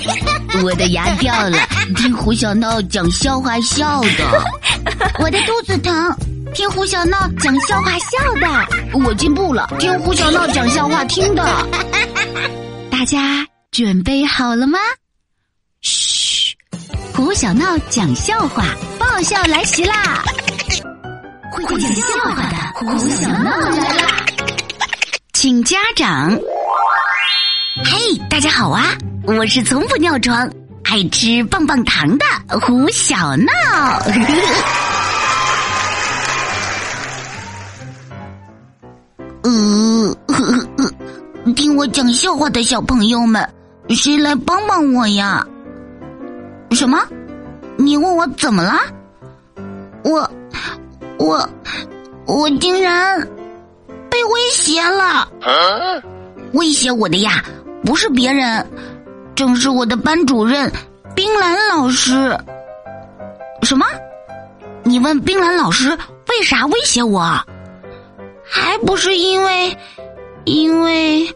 我的牙掉了，听胡小闹讲笑话笑的。我的肚子疼，听胡小闹讲笑话笑的。我进步了，听胡小闹讲笑话听的。大家准备好了吗？嘘，胡小闹讲笑话，爆笑来袭啦！会讲笑话的胡小闹来啦！请家长。嘿，大家好啊！我是从不尿床、爱吃棒棒糖的胡小闹。呃，听我讲笑话的小朋友们，谁来帮帮我呀？什么？你问我怎么了？我，我，我竟然被威胁了！威胁我的呀！不是别人，正是我的班主任冰兰老师。什么？你问冰兰老师为啥威胁我？还不是因为，因为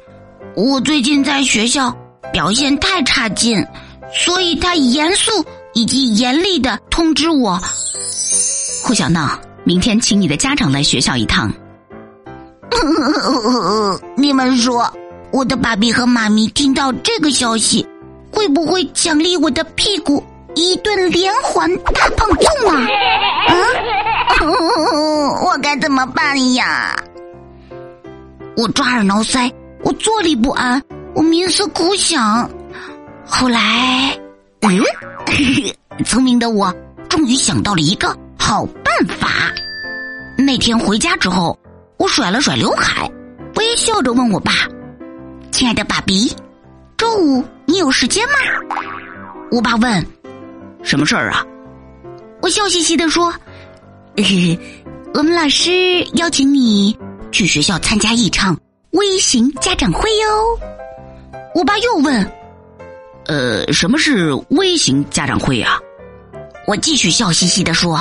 我最近在学校表现太差劲，所以他严肃以及严厉的通知我。胡小闹，明天请你的家长来学校一趟。你们说？我的爸比和妈咪听到这个消息，会不会奖励我的屁股一顿连环大胖揍啊？啊！我该怎么办呀？我抓耳挠腮，我坐立不安，我冥思苦想。后来，嗯，聪明的我终于想到了一个好办法。那天回家之后，我甩了甩刘海，微笑着问我爸。亲爱的爸比，周五你有时间吗？我爸问：“什么事儿啊？”我笑嘻嘻的说：“嘿 嘿我们老师邀请你去学校参加一场微型家长会哟。”我爸又问：“呃，什么是微型家长会啊？”我继续笑嘻嘻的说：“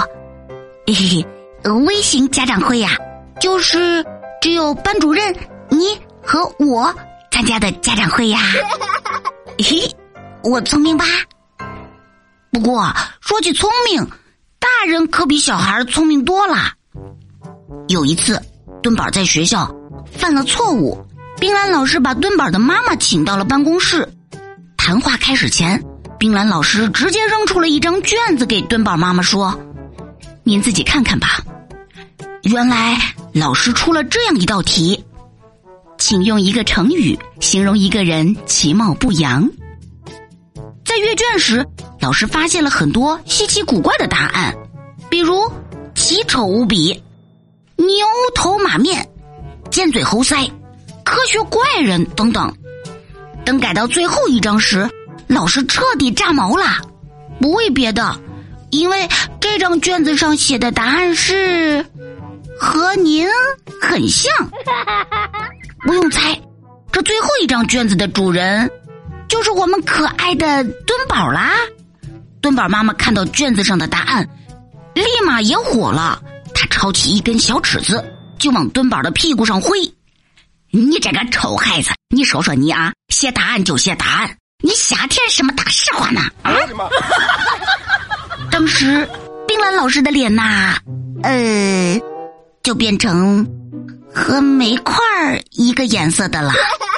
嘿 嘿，微型家长会呀，就是只有班主任你和我。”参加的家长会呀，嘿，我聪明吧？不过说起聪明，大人可比小孩聪明多了。有一次，墩宝在学校犯了错误，冰兰老师把墩宝的妈妈请到了办公室。谈话开始前，冰兰老师直接扔出了一张卷子给墩宝妈妈说：“您自己看看吧。”原来老师出了这样一道题。请用一个成语形容一个人其貌不扬。在阅卷时，老师发现了很多稀奇古怪的答案，比如奇丑无比、牛头马面、尖嘴猴腮、科学怪人等等。等改到最后一张时，老师彻底炸毛了。不为别的，因为这张卷子上写的答案是和您很像。不用猜，这最后一张卷子的主人就是我们可爱的墩宝啦。墩宝妈妈看到卷子上的答案，立马也火了。她抄起一根小尺子，就往墩宝的屁股上挥。你这个臭孩子，你说说你啊，写答案就写答案，你瞎填什么大实话呢？啊！当时冰兰老师的脸呐，呃，就变成。和煤块儿一个颜色的啦。